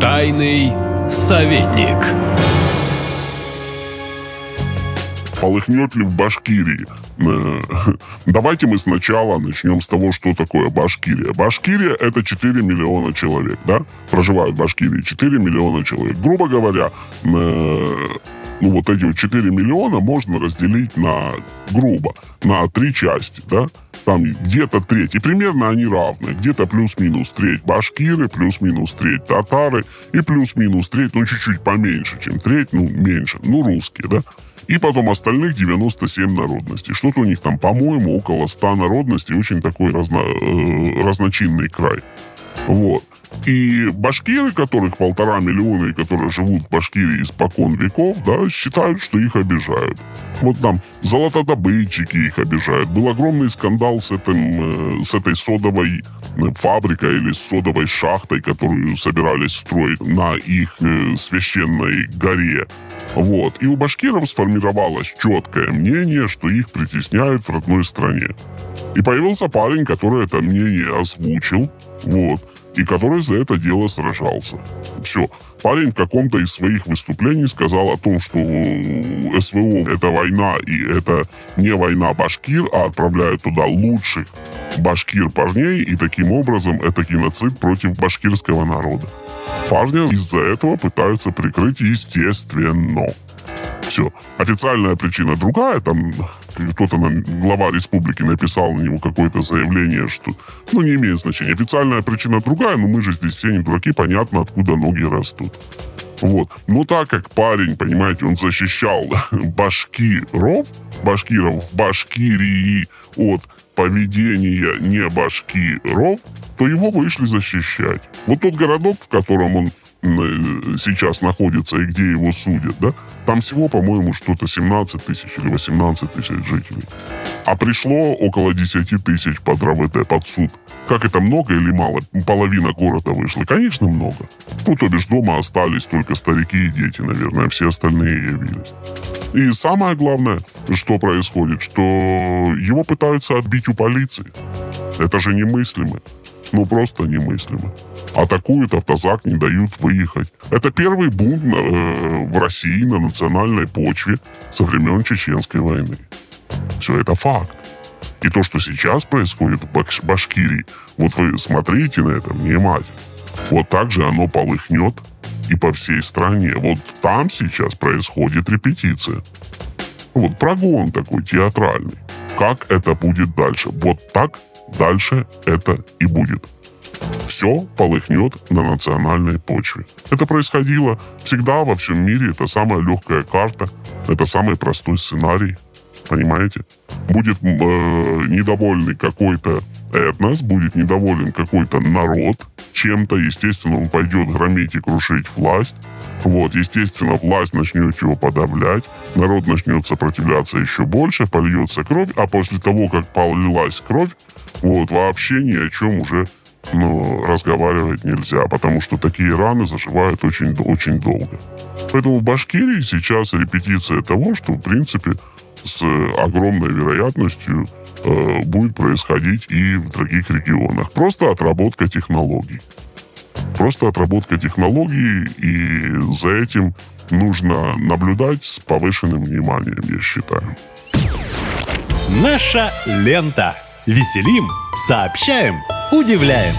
Тайный советник. Полыхнет ли в Башкирии? Э, давайте мы сначала начнем с того, что такое Башкирия. Башкирия – это 4 миллиона человек, да? Проживают в Башкирии 4 миллиона человек. Грубо говоря, э, ну вот эти вот 4 миллиона можно разделить на, грубо, на три части, да? Там где-то треть, и примерно они равны. Где-то плюс-минус треть башкиры, плюс-минус треть татары, и плюс-минус треть, ну чуть-чуть поменьше, чем треть, ну меньше, ну русские, да? И потом остальных 97 народностей. Что-то у них там, по-моему, около 100 народностей. Очень такой разно, э, разночинный край. Вот. И башкиры, которых полтора миллиона, и которые живут в Башкирии испокон веков, да, считают, что их обижают. Вот там золотодобытчики их обижают. Был огромный скандал с, этим, э, с этой содовой э, фабрикой или содовой шахтой, которую собирались строить на их э, священной горе. Вот. И у башкиров сформировалось четкое мнение, что их притесняют в родной стране. И появился парень, который это мнение озвучил. Вот и который за это дело сражался. Все. Парень в каком-то из своих выступлений сказал о том, что СВО — это война, и это не война башкир, а отправляют туда лучших башкир парней, и таким образом это геноцид против башкирского народа. Парня из-за этого пытаются прикрыть естественно. Все. Официальная причина другая, там кто-то, глава республики написал на него какое-то заявление, что, ну, не имеет значения. Официальная причина другая, но мы же здесь все не дураки, понятно, откуда ноги растут. Вот. Но так как парень, понимаете, он защищал башкиров, башкиров в Башкирии от поведения не башкиров, то его вышли защищать. Вот тот городок, в котором он сейчас находится и где его судят, да, там всего, по-моему, что-то 17 тысяч или 18 тысяч жителей. А пришло около 10 тысяч под РВТ, под суд. Как это, много или мало? Половина города вышла. Конечно, много. Ну, то бишь, дома остались только старики и дети, наверное, все остальные явились. И самое главное, что происходит, что его пытаются отбить у полиции. Это же немыслимо. Ну, просто немыслимо атакуют автозак, не дают выехать. Это первый бунт э, в России на национальной почве со времен Чеченской войны. Все это факт. И то, что сейчас происходит в Баш Башкирии, вот вы смотрите на это внимательно. Вот так же оно полыхнет и по всей стране. Вот там сейчас происходит репетиция. Вот прогон такой театральный. Как это будет дальше? Вот так дальше это и будет все полыхнет на национальной почве. Это происходило всегда во всем мире. Это самая легкая карта. Это самый простой сценарий. Понимаете? Будет э, недовольный какой-то этнос, будет недоволен какой-то народ чем-то, естественно, он пойдет громить и крушить власть. Вот, естественно, власть начнет его подавлять, народ начнет сопротивляться еще больше, польется кровь, а после того, как полилась кровь, вот, вообще ни о чем уже но разговаривать нельзя, потому что такие раны заживают очень, очень долго. Поэтому в Башкирии сейчас репетиция того, что, в принципе, с огромной вероятностью э, будет происходить и в других регионах. Просто отработка технологий. Просто отработка технологий, и за этим нужно наблюдать с повышенным вниманием, я считаю. Наша лента. Веселим, сообщаем, удивляем.